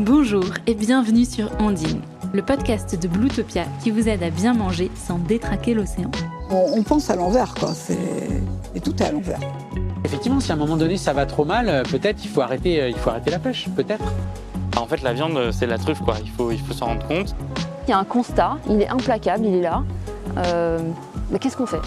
Bonjour et bienvenue sur Ondine, le podcast de Bluetopia qui vous aide à bien manger sans détraquer l'océan. On, pense à l'envers, quoi. Et tout est à l'envers. Effectivement, si à un moment donné ça va trop mal, euh, peut-être il faut arrêter, euh, il faut arrêter la pêche, peut-être. En fait, la viande, c'est la truffe, quoi. Il faut, il faut s'en rendre compte. Il y a un constat, il est implacable, il est là. Euh, mais qu'est-ce qu'on fait?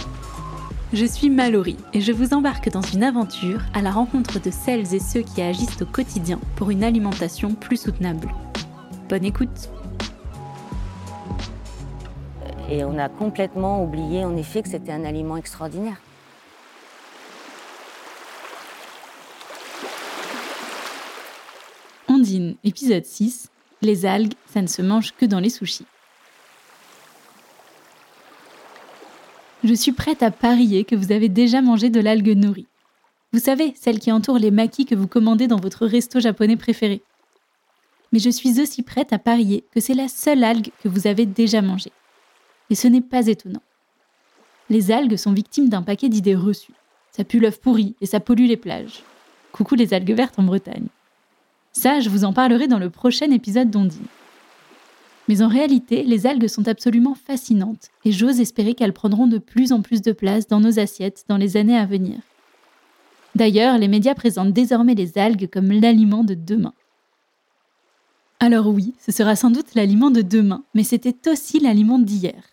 Je suis Mallory et je vous embarque dans une aventure à la rencontre de celles et ceux qui agissent au quotidien pour une alimentation plus soutenable. Bonne écoute Et on a complètement oublié en effet que c'était un aliment extraordinaire. Ondine, épisode 6. Les algues, ça ne se mange que dans les sushis. Je suis prête à parier que vous avez déjà mangé de l'algue nori. Vous savez, celle qui entoure les maquis que vous commandez dans votre resto japonais préféré. Mais je suis aussi prête à parier que c'est la seule algue que vous avez déjà mangée. Et ce n'est pas étonnant. Les algues sont victimes d'un paquet d'idées reçues. Ça pue l'œuf pourri et ça pollue les plages. Coucou les algues vertes en Bretagne. Ça, je vous en parlerai dans le prochain épisode d'Ondine. Mais en réalité, les algues sont absolument fascinantes et j'ose espérer qu'elles prendront de plus en plus de place dans nos assiettes dans les années à venir. D'ailleurs, les médias présentent désormais les algues comme l'aliment de demain. Alors oui, ce sera sans doute l'aliment de demain, mais c'était aussi l'aliment d'hier.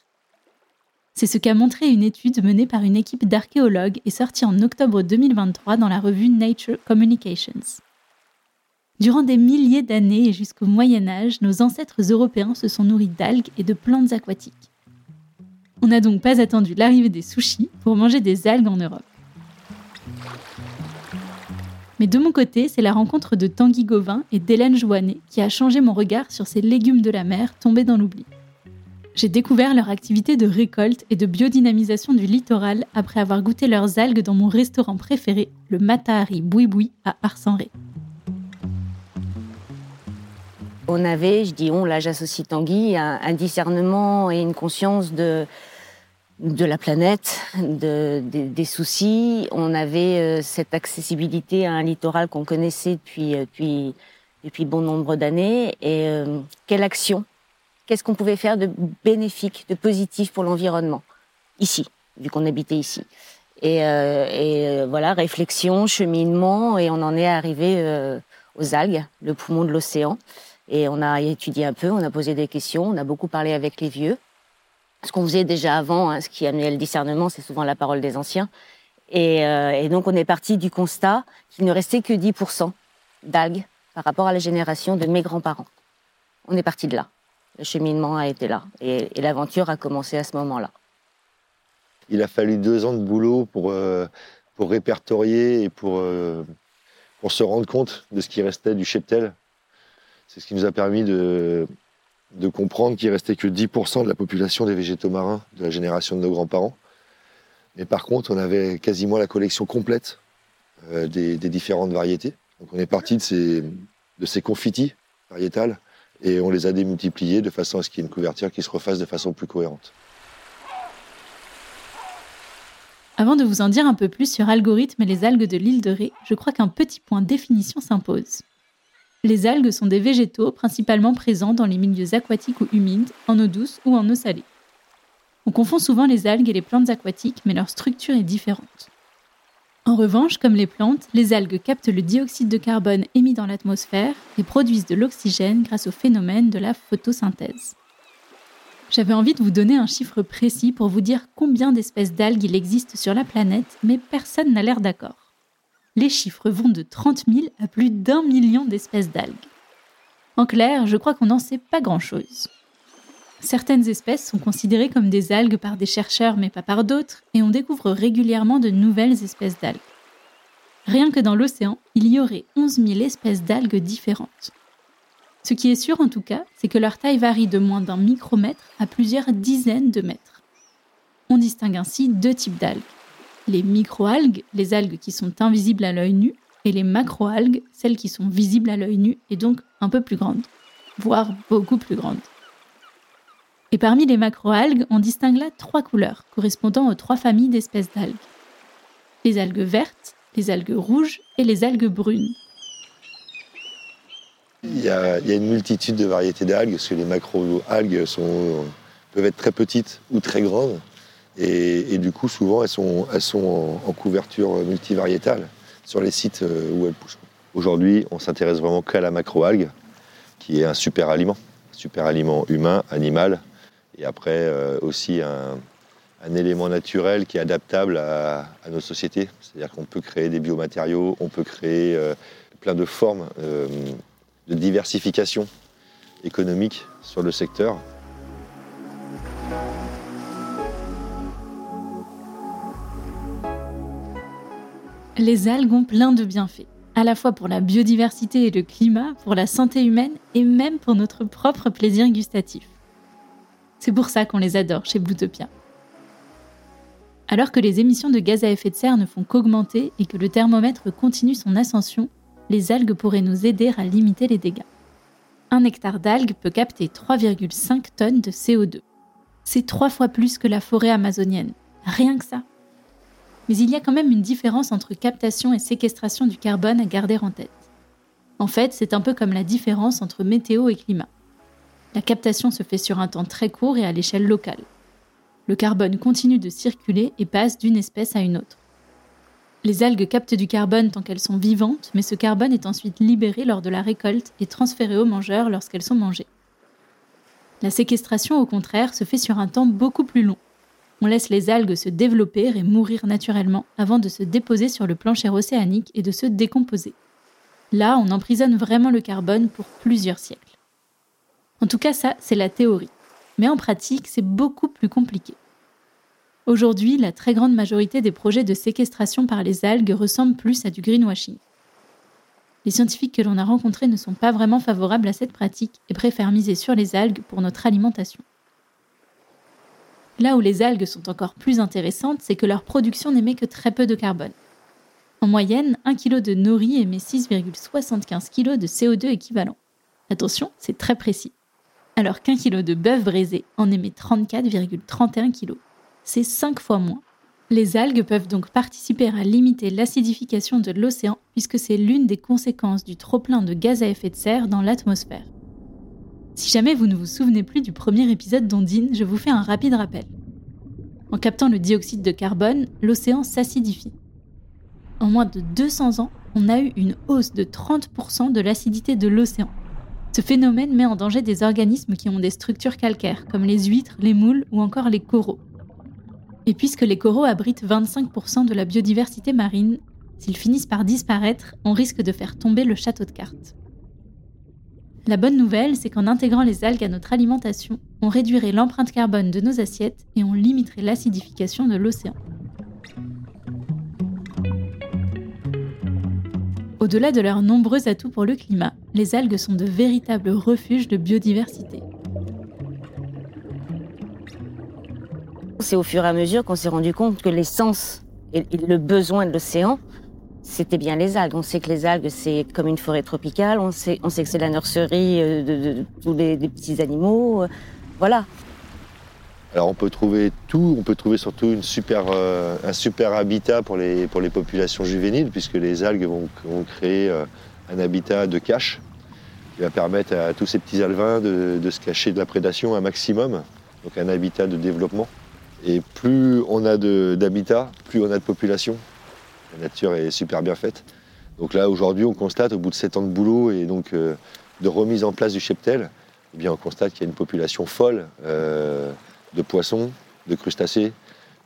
C'est ce qu'a montré une étude menée par une équipe d'archéologues et sortie en octobre 2023 dans la revue Nature Communications. Durant des milliers d'années et jusqu'au Moyen Âge, nos ancêtres européens se sont nourris d'algues et de plantes aquatiques. On n'a donc pas attendu l'arrivée des sushis pour manger des algues en Europe. Mais de mon côté, c'est la rencontre de Tanguy Gauvin et d'Hélène Joannet qui a changé mon regard sur ces légumes de la mer tombés dans l'oubli. J'ai découvert leur activité de récolte et de biodynamisation du littoral après avoir goûté leurs algues dans mon restaurant préféré, le Matahari Boui à Arsenré. On avait, je dis on, là j'associe Tanguy, un, discernement et une conscience de, de la planète, des soucis. On avait euh, cette accessibilité à un littoral qu'on connaissait depuis, euh, depuis, depuis bon nombre d'années. Et euh, quelle action Qu'est-ce qu'on pouvait faire de bénéfique, de positif pour l'environnement Ici, vu qu'on habitait ici. Et, et, voilà, réflexion, cheminement, et on en est arrivé aux algues, le poumon de l'océan. Et on a étudié un peu, on a posé des questions, on a beaucoup parlé avec les vieux. Ce qu'on faisait déjà avant, hein, ce qui amenait le discernement, c'est souvent la parole des anciens. Et, euh, donc on est parti du constat qu'il ne restait que 10% d'algues par rapport à la génération de mes grands-parents. On est parti de là. Le cheminement a été là. Et, et l'aventure a commencé à ce moment-là. Il a fallu deux ans de boulot pour, euh, pour répertorier et pour, euh, pour se rendre compte de ce qui restait du cheptel c'est ce qui nous a permis de, comprendre qu'il restait que 10% de la population des végétaux marins de la génération de nos grands-parents. Mais par contre, on avait quasiment la collection complète euh, des, différentes variétés. Donc on est parti de ces, de ces confitis variétales et on les a démultipliés de façon à ce qu'il y ait une couverture qui se refasse de façon plus cohérente. Avant de vous en dire un peu plus sur Algorithme et les algues de l'île de Ré, je crois qu'un petit point définition s'impose. Les algues sont des végétaux principalement présents dans les milieux aquatiques ou humides, en eau douce ou en eau salée. On confond souvent les algues et les plantes aquatiques, mais leur structure est différente. En revanche, comme les plantes, les algues captent le dioxyde de carbone émis dans l'atmosphère et produisent de l'oxygène grâce au phénomène de la photosynthèse. J'avais envie de vous donner un chiffre précis pour vous dire combien d'espèces d'algues il existe sur la planète, mais personne n'a l'air d'accord les chiffres vont de 30 000 à plus d'un million d'espèces d'algues. En clair, je crois qu'on n'en sait pas grand-chose. Certaines espèces sont considérées comme des algues par des chercheurs mais pas par d'autres, et on découvre régulièrement de nouvelles espèces d'algues. Rien que dans l'océan, il y aurait 11 000 espèces d'algues différentes. Ce qui est sûr en tout cas, c'est que leur taille varie de moins d'un micromètre à plusieurs dizaines de mètres. On distingue ainsi deux types d'algues les microalgues, les algues qui sont invisibles à l'œil nu, et les macroalgues, celles qui sont visibles à l'œil nu et donc un peu plus grandes, voire beaucoup plus grandes. Et parmi les macroalgues, on distingue là trois couleurs, correspondant aux trois familles d'espèces d'algues. les algues vertes, les algues rouges et les algues brunes. Il y, a, une multitude de variétés d'algues, parce que les macro-algues peuvent être très petites ou très grandes. Et, du coup, souvent, elles sont, elles sont en, couverture multivariétale sur les sites euh, où elles poussent. Aujourd'hui, on s'intéresse vraiment qu'à la macro-algue, qui est un super aliment. Super aliment humain, animal, et après euh, aussi un, élément naturel qui est adaptable à, nos sociétés. C'est-à-dire qu'on peut créer des biomatériaux, on peut créer euh, plein de formes de diversification économique sur le secteur. Les algues ont plein de bienfaits, à la fois pour la biodiversité et le climat, pour la santé humaine et même pour notre propre plaisir gustatif. C'est pour ça qu'on les adore chez Bluetopia. Alors que les émissions de gaz à effet de serre ne font qu'augmenter et que le thermomètre continue son ascension, les algues pourraient nous aider à limiter les dégâts. Un hectare d'algues peut capter 3,5 tonnes de CO2. C'est trois fois plus que la forêt amazonienne. Rien que ça. Mais il y a quand même une différence entre captation et séquestration du carbone à garder en tête. En fait, c'est un peu comme la différence entre météo et climat. La captation se fait sur un temps très court et à l'échelle locale. Le carbone continue de circuler et passe d'une espèce à une autre. Les algues captent du carbone tant qu'elles sont vivantes, mais ce carbone est ensuite libéré lors de la récolte et transféré aux mangeurs lorsqu'elles sont mangées. La séquestration, au contraire, se fait sur un temps beaucoup plus long. On laisse les algues se développer et mourir naturellement avant de se déposer sur le plancher océanique et de se décomposer. Là, on emprisonne vraiment le carbone pour plusieurs siècles. En tout cas, ça, c'est la théorie. Mais en pratique, c'est beaucoup plus compliqué. Aujourd'hui, la très grande majorité des projets de séquestration par les algues ressemblent plus à du greenwashing. Les scientifiques que l'on a rencontrés ne sont pas vraiment favorables à cette pratique et préfèrent miser sur les algues pour notre alimentation. Là où les algues sont encore plus intéressantes, c'est que leur production n'émet que très peu de carbone. En moyenne, 1 kg de nori émet 6,75 kg de CO2 équivalent. Attention, c'est très précis. Alors qu'un kilo de bœuf braisé en émet 34,31 kg. C'est 5 fois moins. Les algues peuvent donc participer à limiter l'acidification de l'océan puisque c'est l'une des conséquences du trop-plein de gaz à effet de serre dans l'atmosphère. Si jamais vous ne vous souvenez plus du premier épisode d'Ondine, je vous fais un rapide rappel. En captant le dioxyde de carbone, l'océan s'acidifie. En moins de 200 ans, on a eu une hausse de 30% de l'acidité de l'océan. Ce phénomène met en danger des organismes qui ont des structures calcaires, comme les huîtres, les moules ou encore les coraux. Et puisque les coraux abritent 25% de la biodiversité marine, s'ils finissent par disparaître, on risque de faire tomber le château de cartes. La bonne nouvelle, c'est qu'en intégrant les algues à notre alimentation, on réduirait l'empreinte carbone de nos assiettes et on limiterait l'acidification de l'océan. Au-delà de leurs nombreux atouts pour le climat, les algues sont de véritables refuges de biodiversité. C'est au fur et à mesure qu'on s'est rendu compte que l'essence et le besoin de l'océan, c'était bien les algues. On sait que les algues, c'est comme une forêt tropicale. On sait, que c'est la nurserie euh, de, tous les, petits animaux. Voilà. Alors on peut trouver tout, on peut trouver surtout euh, un super habitat pour les, populations juvéniles, puisque les algues vont, créer euh, un habitat de cache qui va permettre à tous ces petits alevins de, de se cacher de la prédation un maximum, donc un habitat de développement. Et plus on a d'habitat, plus on a de population. La nature est super bien faite. Donc là aujourd'hui on constate au bout de 7 ans de boulot et donc euh, de remise en place du cheptel, eh bien on constate qu'il y a une population folle. euh, de poissons, de crustacés,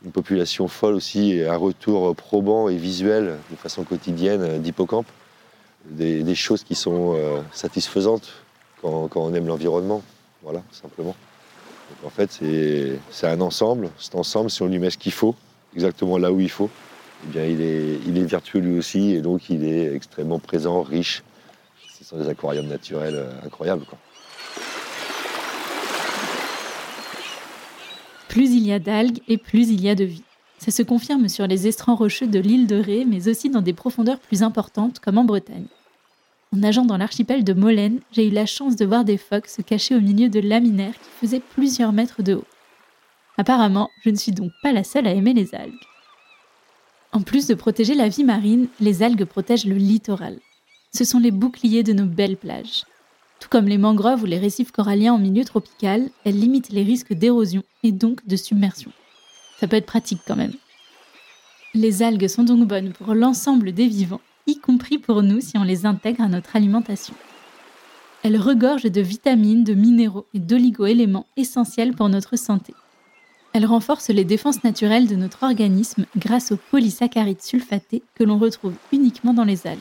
une population folle aussi, et un retour probant et visuel de façon quotidienne d'hippocampes, des, choses qui sont euh, satisfaisantes quand, quand on aime l'environnement, voilà, simplement. Donc en fait, c'est un ensemble, cet ensemble, si on lui met ce qu'il faut, exactement là où il faut, eh il est, vertueux lui aussi, et donc il est extrêmement présent, riche. Ce sont des aquariums naturels euh, incroyables. Plus il y a d'algues et plus il y a de vie. Ça se confirme sur les estrans rocheux de l'île de Ré, mais aussi dans des profondeurs plus importantes, comme en Bretagne. En nageant dans l'archipel de Molène, j'ai eu la chance de voir des phoques se cacher au milieu de laminaires qui faisaient plusieurs mètres de haut. Apparemment, je ne suis donc pas la seule à aimer les algues. En plus de protéger la vie marine, les algues protègent le littoral. Ce sont les boucliers de nos belles plages. Tout comme les mangroves ou les récifs coralliens en milieu tropical, elles limitent les risques d'érosion et donc de submersion. Ça peut être pratique quand même. Les algues sont donc bonnes pour l'ensemble des vivants, y compris pour nous si on les intègre à notre alimentation. Elles regorgent de vitamines, de minéraux et d'oligo-éléments essentiels pour notre santé. Elles renforcent les défenses naturelles de notre organisme grâce aux polysaccharides sulfatés que l'on retrouve uniquement dans les algues.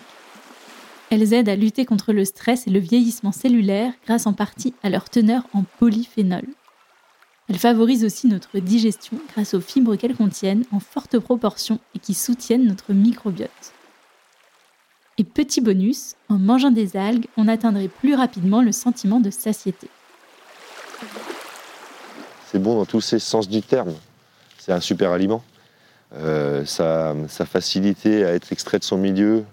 Elles aident à lutter contre le stress et le vieillissement cellulaire grâce en partie à leur teneur en polyphénol. Elles favorisent aussi notre digestion grâce aux fibres qu'elles contiennent en forte proportion et qui soutiennent notre microbiote. Et petit bonus, en mangeant des algues, on atteindrait plus rapidement le sentiment de satiété. C'est bon dans tous ces sens du terme. C'est un super aliment. Euh, sa, sa facilité à être extrait de son milieu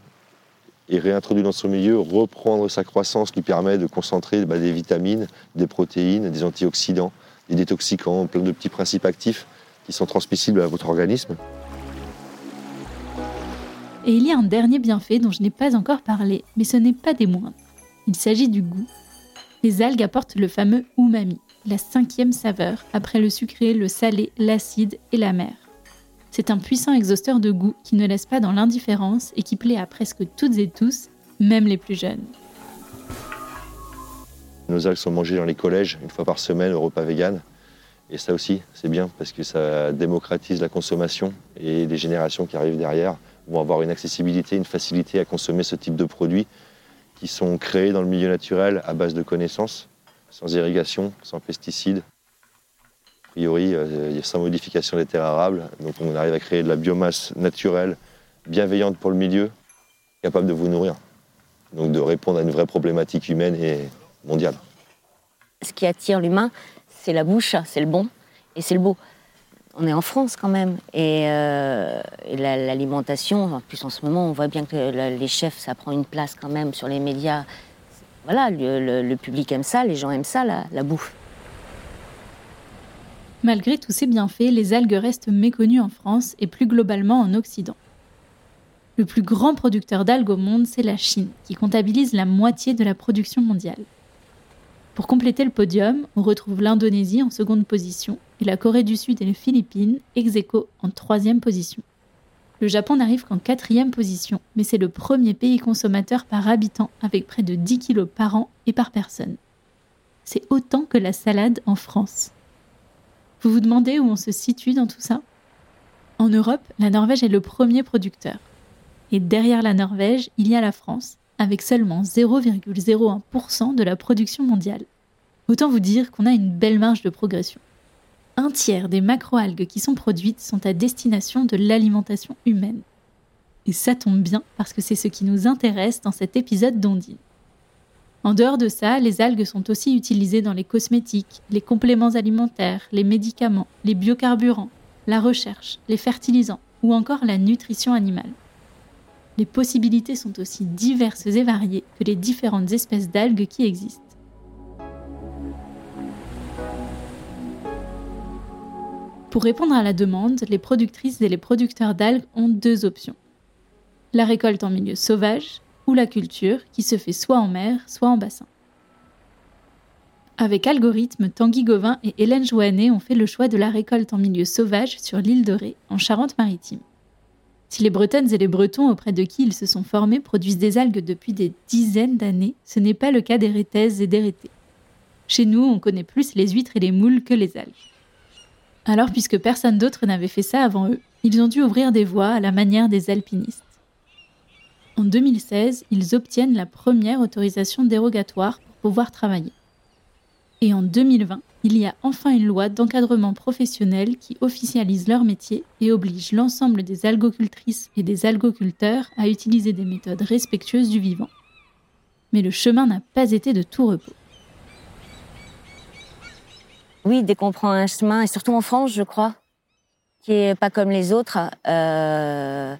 et réintroduit dans son milieu, reprendre sa croissance lui permet de concentrer bah, des vitamines, des protéines, des antioxydants, des détoxicants, plein de petits principes actifs qui sont transmissibles à votre organisme. Et il y a un dernier bienfait dont je n'ai pas encore parlé, mais ce n'est pas des moindres. Il s'agit du goût. Les algues apportent le fameux umami, la cinquième saveur, après le sucré, le salé, l'acide et la mer. C'est un puissant exhausteur de goût qui ne laisse pas dans l'indifférence et qui plaît à presque toutes et tous, même les plus jeunes. Nos algues sont mangées dans les collèges une fois par semaine au repas vegan. Et ça aussi, c'est bien parce que ça démocratise la consommation et les générations qui arrivent derrière vont avoir une accessibilité, une facilité à consommer ce type de produits qui sont créés dans le milieu naturel à base de connaissances, sans irrigation, sans pesticides. A priori, euh, sans modification des terres arables. Donc on arrive à créer de la biomasse naturelle, bienveillante pour le milieu, capable de vous nourrir. Donc de répondre à une vraie problématique humaine et mondiale. Ce qui attire l'humain, c'est la bouche, c'est le bon et c'est le beau on est en France quand même. Et, euh, l'alimentation, en plus en ce moment, on voit bien que les chefs, ça prend une place quand même sur les médias. Voilà, le, public aime ça, les gens aiment ça, la, bouffe. Malgré tous ces bienfaits, les algues restent méconnues en France et plus globalement en Occident. Le plus grand producteur d'algues au monde, c'est la Chine, qui comptabilise la moitié de la production mondiale. Pour compléter le podium, on retrouve l'Indonésie en seconde position et la Corée du Sud et les Philippines ex aequo en troisième position. Le Japon n'arrive qu'en quatrième position, mais c'est le premier pays consommateur par habitant avec près de 10 kilos par an et par personne. C'est autant que la salade en France. Vous vous demandez où on se situe dans tout ça? En Europe, la Norvège est le premier producteur. Et derrière la Norvège, il y a la France, avec seulement 0,01% de la production mondiale. Autant vous dire qu'on a une belle marge de progression. Un tiers des macroalgues qui sont produites sont à destination de l'alimentation humaine. Et ça tombe bien parce que c'est ce qui nous intéresse dans cet épisode d'Ondine. En dehors de ça, les algues sont aussi utilisées dans les cosmétiques, les compléments alimentaires, les médicaments, les biocarburants, la recherche, les fertilisants ou encore la nutrition animale les possibilités sont aussi diverses et variées que les différentes espèces d'algues qui existent. Pour répondre à la demande, les productrices et les producteurs d'algues ont deux options. La récolte en milieu sauvage ou la culture qui se fait soit en mer, soit en bassin. Avec Algorithme, Tanguy Gauvin et Hélène Joannet ont fait le choix de la récolte en milieu sauvage sur l'île de Ré, en Charente-Maritime. Si les Bretonnes et les Bretons auprès de qui ils se sont formés produisent des algues depuis des dizaines d'années, ce n'est pas le cas des rétaises et des rétés. Chez nous, on connaît plus les huîtres et les moules que les algues. Alors, puisque personne d'autre n'avait fait ça avant eux, ils ont dû ouvrir des voies à la manière des alpinistes. En 2016, ils obtiennent la première autorisation dérogatoire pour pouvoir travailler. Et en 2020, il y a enfin une loi d'encadrement professionnel qui officialise leur métier et oblige l'ensemble des algocultrices et des algoculteurs à utiliser des méthodes respectueuses du vivant. Mais le chemin n'a pas été de tout repos. Oui, dès qu'on prend un chemin, et surtout en France, je crois, qui est pas comme les autres, euh,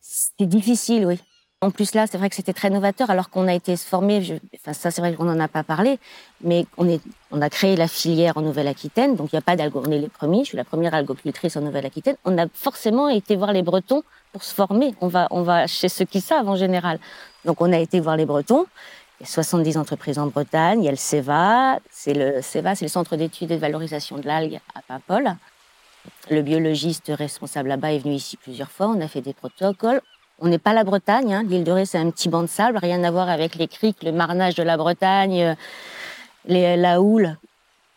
c'est difficile, oui. En plus là, c'est vrai que c'était très novateur, alors qu'on a été formé. Je... Enfin, ça, c'est vrai qu'on n'en a pas parlé, mais on est, on a créé la filière en Nouvelle-Aquitaine, donc il n'y a pas d'algo. On est les premiers. Je suis la première algocultrice en Nouvelle-Aquitaine. On a forcément été voir les Bretons pour se former. On va, on va chez ceux qui savent en général. Donc on a été voir les Bretons. Il y a 70 entreprises en Bretagne. Il y a le CEVA. C'est le CEVA, c'est le Centre d'études et de valorisation de l'algue à Paimpol. Le biologiste responsable là-bas est venu ici plusieurs fois. On a fait des protocoles. On n'est pas la Bretagne. Hein. L'île de Ré, c'est un petit banc de sable, rien à voir avec les criques, le marnage de la Bretagne, euh, la houle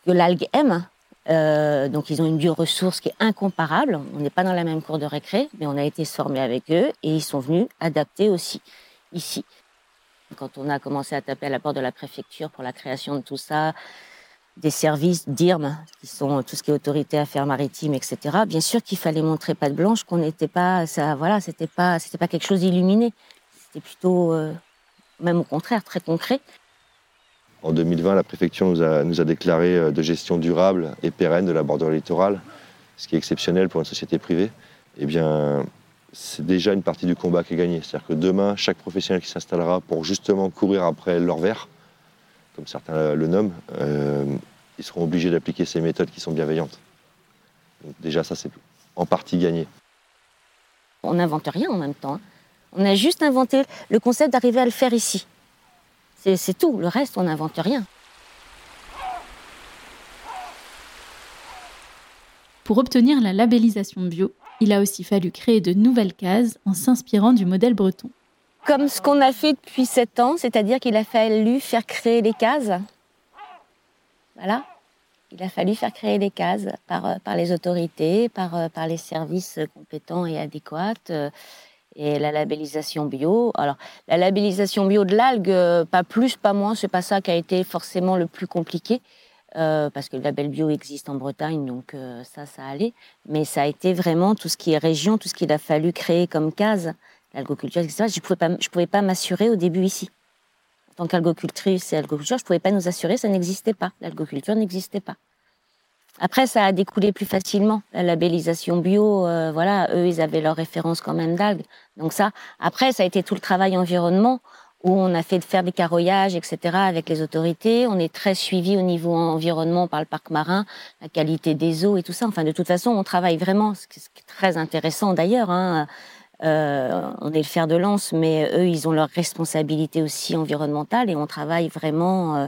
que l'algue aime. Euh, donc, ils ont une bioressource qui est incomparable. On n'est pas dans la même cour de récré, mais on a été se former avec eux et ils sont venus adapter aussi ici. Quand on a commencé à taper à la porte de la préfecture pour la création de tout ça, des services d'IRM, qui sont tout ce qui est autorité affaires maritimes, etc. Bien sûr qu'il fallait montrer pas de blanche, qu'on n'était pas, ça, voilà, c'était pas, c'était pas quelque chose d'illuminé. C'était plutôt, euh, même au contraire, très concret. En 2020, la préfecture nous a, nous a déclaré euh, de gestion durable et pérenne de la bordure littorale, ce qui est exceptionnel pour une société privée. Eh bien, c'est déjà une partie du combat qui est gagnée. C'est-à-dire que demain, chaque professionnel qui s'installera pour justement courir après leur verre, comme certains le nomment, euh, ils seront obligés d'appliquer ces méthodes qui sont bienveillantes. Donc déjà, ça, c'est en partie gagné. On n'invente rien en même temps. hein. On a juste inventé le concept d'arriver à le faire ici. C'est c'est tout. Le reste, on n'invente rien. Pour obtenir la labellisation bio, il a aussi fallu créer de nouvelles cases en s'inspirant du modèle breton. Comme ce qu'on a fait depuis sept ans, c'est-à-dire qu'il a fallu faire créer les cases. Voilà. Il a fallu faire créer les cases par, euh, par les autorités, par, euh, par les services compétents et adéquats. euh, Et la labellisation bio. Alors, la labellisation bio de l'algue, pas plus, pas moins, c'est pas ça qui a été forcément le plus compliqué. Euh, parce que le label bio existe en Bretagne, donc euh, ça, ça allait. Mais ça a été vraiment tout ce qui est région, tout ce qu'il a fallu créer comme case, l'algoculture, etc. Je pouvais pas, je pouvais pas m'assurer au début ici. En tant qu'algocultrice et algoculture, je pouvais pas nous assurer, ça n'existait pas. L'algoculture n'existait pas. Après, ça a découlé plus facilement. La labellisation bio, euh, voilà, eux, ils avaient leur référence quand même d'algues. Donc ça, après, ça a été tout le travail environnement où on a fait de faire des carroyages, etc. avec les autorités. On est très suivi au niveau environnement par le parc marin, la qualité des eaux et tout ça. Enfin, de toute façon, on travaille vraiment, ce qui est très intéressant d'ailleurs. Hein. Euh, on est le fer de lance, mais eux, ils ont leur responsabilité aussi environnementale et on travaille vraiment. euh,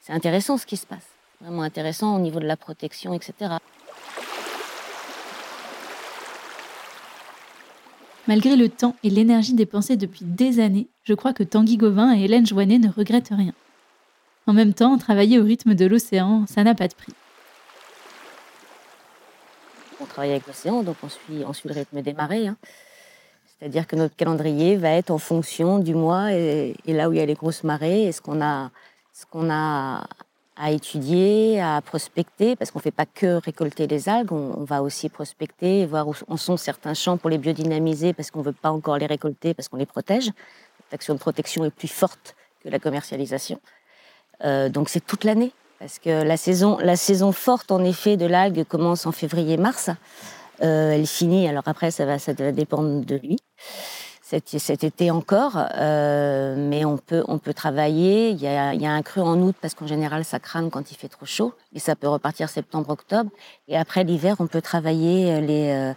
c'est intéressant ce qui se passe, vraiment intéressant au niveau de la protection, etc. Malgré le temps et l'énergie dépensés depuis des années, je crois que Tanguy Gauvin et Hélène Joannet ne regrettent rien. En même temps, travailler au rythme de l'océan, ça n'a pas de prix. On travaille avec l'océan, donc on suit, le rythme des marées. hein. C'est-à-dire que notre calendrier va être en fonction du mois et, et là où il y a les grosses marées et ce qu'on a, ce qu'on a à étudier, à prospecter, parce qu'on ne fait pas que récolter les algues, on, va aussi prospecter, voir où en sont certains champs pour les biodynamiser, parce qu'on ne veut pas encore les récolter, parce qu'on les protège. L'action de protection est plus forte que la commercialisation. Euh, donc c'est toute l'année, parce que la saison, la saison forte, en effet, de l'algue commence en février-mars. Euh, elle finit, alors après, ça va, ça va dépendre de lui. Cet, été encore, euh, mais on peut, on peut travailler. Il y, a, un creux en août parce qu'en général ça crame quand il fait trop chaud et ça peut repartir septembre-octobre. Et après l'hiver, on peut travailler les, euh,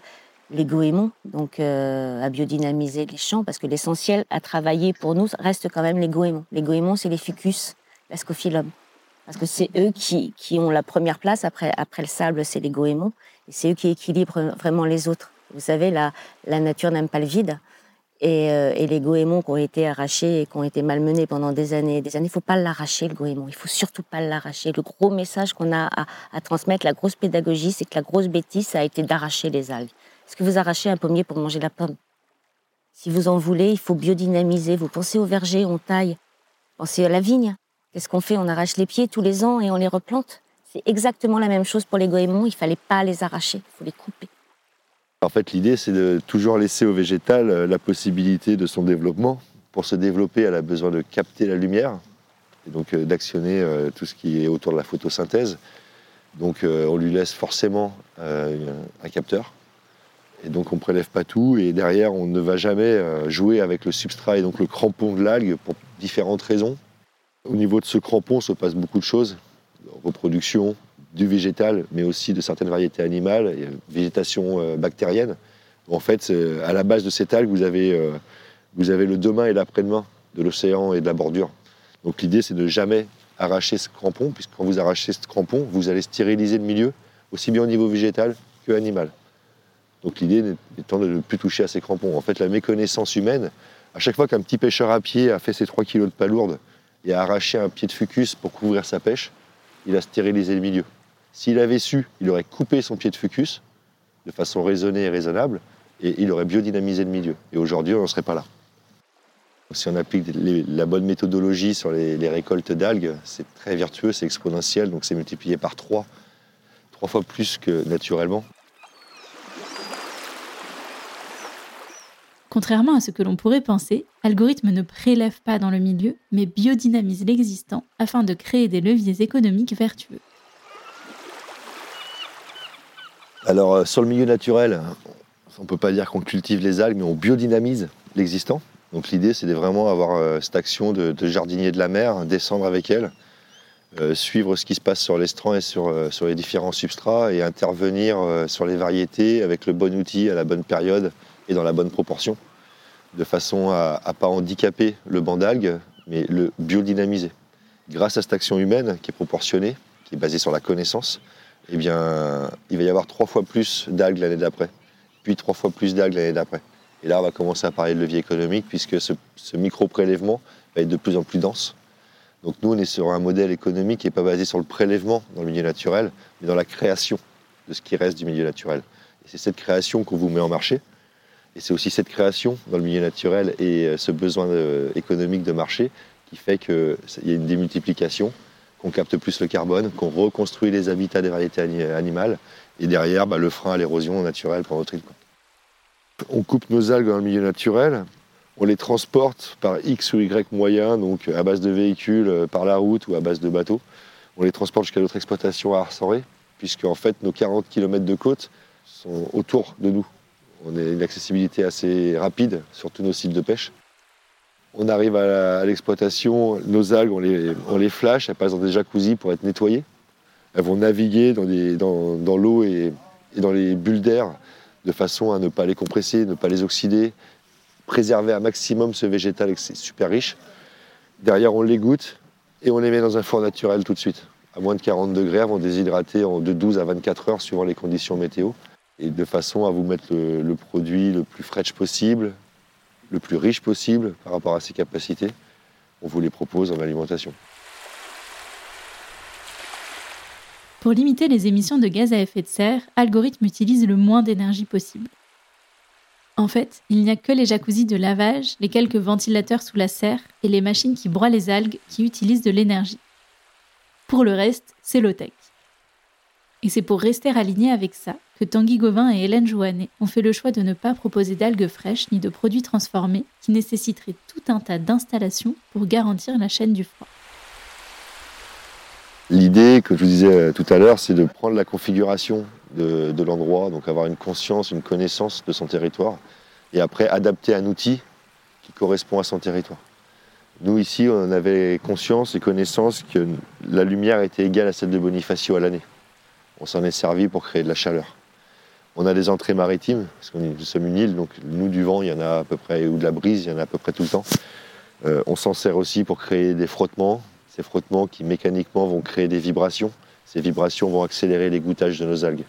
les goémons, donc euh, à biodynamiser les champs parce que l'essentiel à travailler pour nous reste quand même les goémons. Les goémons, c'est les ficus, la scophyllum. Parce que c'est eux qui, qui ont la première place, après, après le sable, c'est les goémons, et c'est eux qui équilibrent vraiment les autres. Vous savez, la, la nature n'aime pas le vide. Et, euh, et, les goémons qui ont été arrachés et qui ont été malmenés pendant des années et des années, il ne faut pas l'arracher, le goémon. Il faut surtout pas l'arracher. Le gros message qu'on a à, transmettre, la grosse pédagogie, c'est que la grosse bêtise, ça a été d'arracher les algues. Est-ce que vous arrachez un pommier pour manger la pomme? Si vous en voulez, il faut biodynamiser. Vous pensez au verger, on taille. Pensez à la vigne. Qu'est-ce qu'on fait? On arrache les pieds tous les ans et on les replante? C'est exactement la même chose pour les goémons. Il fallait pas les arracher, il faut les couper. En fait, l'idée, c'est de toujours laisser au végétal euh, la possibilité de son développement. Pour se développer, elle a besoin de capter la lumière et donc euh, d'actionner euh, tout ce qui est autour de la photosynthèse. Donc, on lui laisse forcément un capteur. Et donc on ne prélève pas tout. Et derrière, on ne va jamais jouer avec le substrat et donc le crampon de l'algue pour différentes raisons. Au niveau de ce crampon se passe beaucoup de choses. Reproduction du végétal, mais aussi de certaines variétés animales, végétation euh, bactérienne. En fait, euh, à la base de cette algue, vous avez, euh, vous avez le demain et l'après-demain de l'océan et de la bordure. Donc l'idée, c'est de jamais arracher ce crampon, puisque quand vous arrachez ce crampon, vous allez stériliser le milieu, aussi bien au niveau végétal que animal. Donc l'idée étant de ne plus toucher à ces crampons. En fait, la méconnaissance humaine, à chaque fois qu'un petit pêcheur à pied a fait ses 3 kilos de palourde et a arraché un pied de fucus pour couvrir sa pêche, il a stérilisé le milieu. S'il avait su, il aurait coupé son pied de fucus de façon raisonnée et raisonnable, et il aurait biodynamisé le milieu. Et aujourd'hui, on n'en serait pas là. Si on applique la bonne méthodologie sur les, récoltes d'algues, c'est très vertueux, c'est exponentiel, donc c'est multiplié par 3, trois fois plus que naturellement. Contrairement à ce que l'on pourrait penser, Algorithme ne prélève pas dans le milieu, mais biodynamise l'existant afin de créer des leviers économiques vertueux. Alors, euh, sur le milieu naturel, on ne peut pas dire qu'on cultive les algues, mais on biodynamise l'existant. Donc, l'idée, c'est de vraiment avoir euh, cette action de, jardinier de la mer, descendre avec elle, euh, suivre ce qui se passe sur l'estran et sur, sur les différents substrats et intervenir sur les variétés avec le bon outil à la bonne période et dans la bonne proportion, de façon à ne pas handicaper le banc d'algues, mais le biodynamiser. Grâce à cette action humaine qui est proportionnée, qui est basée sur la connaissance, eh bien, il va y avoir trois fois plus d'algues l'année d'après, puis trois fois plus d'algues l'année d'après. Et là, on va commencer à parler de levier économique, puisque ce, micro-prélèvement va être de plus en plus dense. Donc nous, on est sur un modèle économique qui n'est pas basé sur le prélèvement dans le milieu naturel, mais dans la création de ce qui reste du milieu naturel. Et c'est cette création qu'on vous met en marché. Et c'est aussi cette création dans le milieu naturel et euh, ce besoin de- économique de marché qui fait qu'il y a une démultiplication, qu'on capte plus le carbone, qu'on reconstruit les habitats des variétés ani- animales, et derrière, bah, le frein à l'érosion naturelle pour notre île. On coupe nos algues dans le milieu naturel, on les transporte par X ou Y moyens, donc à base de véhicules, euh, par la route ou à base de bateaux. On les transporte jusqu'à notre exploitation à Arcenré, puisque en fait nos 40 km de côte sont autour de nous. On a une accessibilité assez rapide sur tous nos sites de pêche. On arrive à l'exploitation, nos algues, on les, on les flash, elles passent dans des jacuzzis pour être nettoyées. Elles vont naviguer dans, l'eau et, dans les bulles d'air de façon à ne pas les compresser, ne pas les oxyder, préserver un maximum ce végétal, c'est super riche. Derrière, on les goûte et on les met dans un four naturel tout de suite. À moins de 40 degrés, elles vont déshydrater en de 12 à 24 heures suivant les conditions météo. Et de façon à vous mettre le produit le plus fraîche possible, le plus riche possible par rapport à ses capacités. On vous les propose en alimentation. Pour limiter les émissions de gaz à effet de serre, Algorithme utilise le moins d'énergie possible. En fait, il n'y a que les jacuzzis de lavage, les quelques ventilateurs sous la serre et les machines qui broient les algues qui utilisent de l'énergie. Pour le reste, c'est low-tech. Et c'est pour rester aligné avec ça que Tanguy Gauvin et Hélène Joannet ont fait le choix de ne pas proposer d'algues fraîches ni de produits transformés qui nécessiteraient tout un tas d'installations pour garantir la chaîne du froid. L'idée que je vous disais euh, tout à l'heure, c'est de prendre la configuration de, de l'endroit, donc avoir une conscience, une connaissance de son territoire, et après adapter un outil qui correspond à son territoire. Nous, ici, on avait conscience et connaissance que la lumière était égale à celle de Bonifacio à l'année. On s'en est servi pour créer de la chaleur. On a des entrées maritimes, parce nous sommes une île, donc nous, du vent, il y en a à peu près, ou de la brise, il y en a à peu près tout le temps. Euh, on s'en sert aussi pour créer des frottements, ces frottements qui mécaniquement vont créer des vibrations. Ces vibrations vont accélérer les gouttages de nos algues.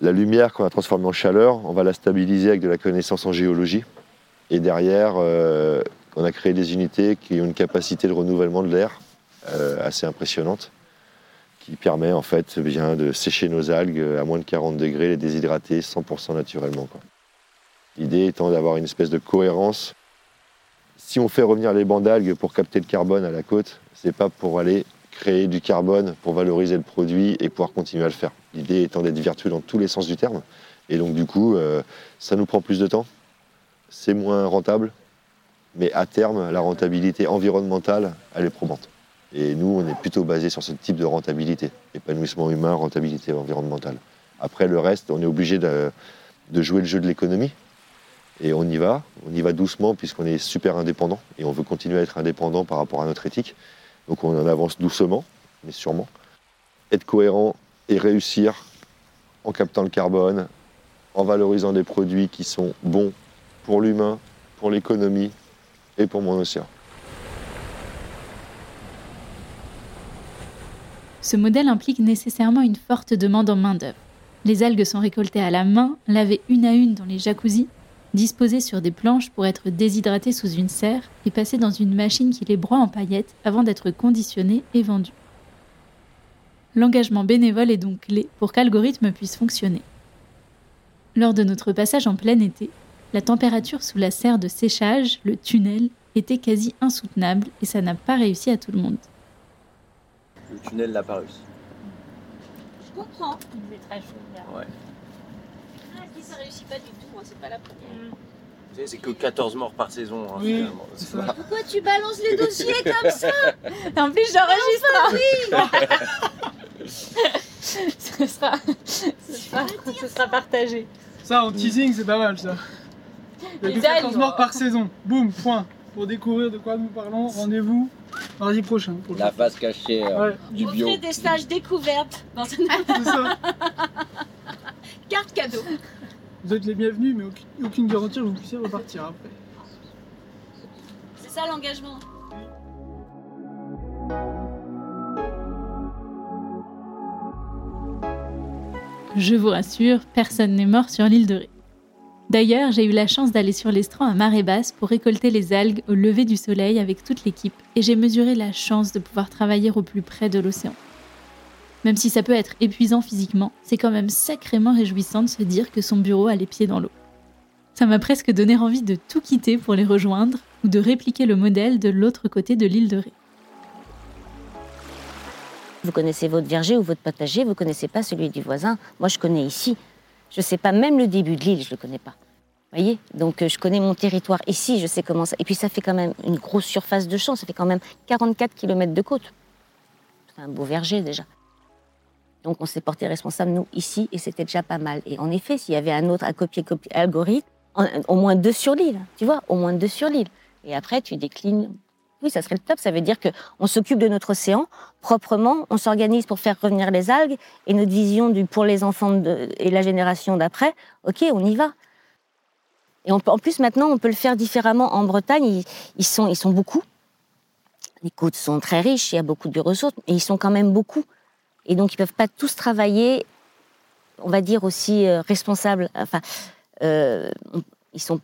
La lumière qu'on a transformée en chaleur, on va la stabiliser avec de la connaissance en géologie. Et derrière, euh, on a créé des unités qui ont une capacité de renouvellement de l'air euh, assez impressionnante, qui permet en fait bien, de sécher nos algues à moins de 40 degrés, les déshydrater 100% naturellement. L'idée étant d'avoir une espèce de cohérence. Si on fait revenir les bancs d'algues pour capter le carbone à la côte, c'est pas pour aller créer du carbone pour valoriser le produit et pouvoir continuer à le faire. L'idée étant d'être vertueux dans tous les sens du terme. Et donc du coup, euh, ça nous prend plus de temps, c'est moins rentable, mais à terme, la rentabilité environnementale, elle est probante. Et nous, on est plutôt basé sur ce type de rentabilité, épanouissement humain, rentabilité environnementale. Après, le reste, on est obligé de, jouer le jeu de l'économie. Et on y va, on y va doucement puisqu'on est super indépendant et on veut continuer à être indépendant par rapport à notre éthique. Donc on avance doucement, mais sûrement. Être cohérent et réussir en captant le carbone, en valorisant des produits qui sont bons pour l'humain, pour l'économie et pour mon océan. Ce modèle implique nécessairement une forte demande en main-d'œuvre. Les algues sont récoltées à la main, lavées une à une dans les jacuzzis, disposées sur des planches pour être déshydratées sous une serre et passées dans une machine qui les broie en paillettes avant d'être conditionnées et vendues. L'engagement bénévole est donc clé pour qu'Algorithme puisse fonctionner. Lors de notre passage en plein été, la température sous la serre de séchage, le tunnel, était quasi insoutenable et ça n'a pas réussi à tout le monde. Le tunnel n'a pas réussi. Je comprends. Il est très chaud. Ouais. Ah, si ça réussit pas du tout, moi, c'est pas la première. Tu sais, c'est que 14 morts par saison. hein, Oui, pas- Pourquoi tu balances les dossiers comme ça? En plus, j'enregistre. ce, sera, ce, sera, ce sera partagé. Ça, en teasing, c'est pas mal ça. Il y a Les que 14 algues. morts par saison. Boum, point. Pour découvrir de quoi nous parlons, rendez-vous mardi prochain. La face cachée euh, Ouais, du bio. des stages découvertes dans une ça. carte cadeau. Vous êtes les bienvenus, mais aucune, aucune garantie que vous puissiez repartir après. C'est ça l'engagement. Je vous rassure, personne n'est mort sur l'île de Ré. D'ailleurs, j'ai eu la chance d'aller sur l'estran à marée basse pour récolter les algues au lever du soleil avec toute l'équipe et j'ai mesuré la chance de pouvoir travailler au plus près de l'océan. Même si ça peut être épuisant physiquement, c'est quand même sacrément réjouissant de se dire que son bureau a les pieds dans l'eau. Ça m'a presque donné envie de tout quitter pour les rejoindre ou de répliquer le modèle de l'autre côté de l'île de Ré. Vous connaissez votre verger ou votre potager, vous connaissez pas celui du voisin. Moi, je connais ici. Je sais pas même le début de l'île, je le connais pas. Voyez? Donc, euh, je connais mon territoire ici, je sais comment ça. Et puis, ça fait quand même une grosse surface de champ, ça fait quand même 44 km de côte. C'est un beau verger déjà. Donc, on s'est porté responsable, nous, ici, et c'était déjà pas mal. Et en effet, s'il y avait un autre à copier-copier algorithme, en- au moins deux sur l'île, tu vois, au moins deux sur l'île. Et après, tu déclines. Oui, ça serait le top. Ça veut dire que on s'occupe de notre océan proprement, on s'organise pour faire revenir les algues et notre vision pour les enfants et la génération d'après. Ok, on y va. Et en plus maintenant, on peut le faire différemment. En Bretagne, ils, sont, beaucoup. Les côtes sont très riches, il y a beaucoup de ressources, mais ils sont quand même beaucoup. Et donc, ils peuvent pas tous travailler, on va dire aussi euh, responsables. Enfin, euh, ils sont,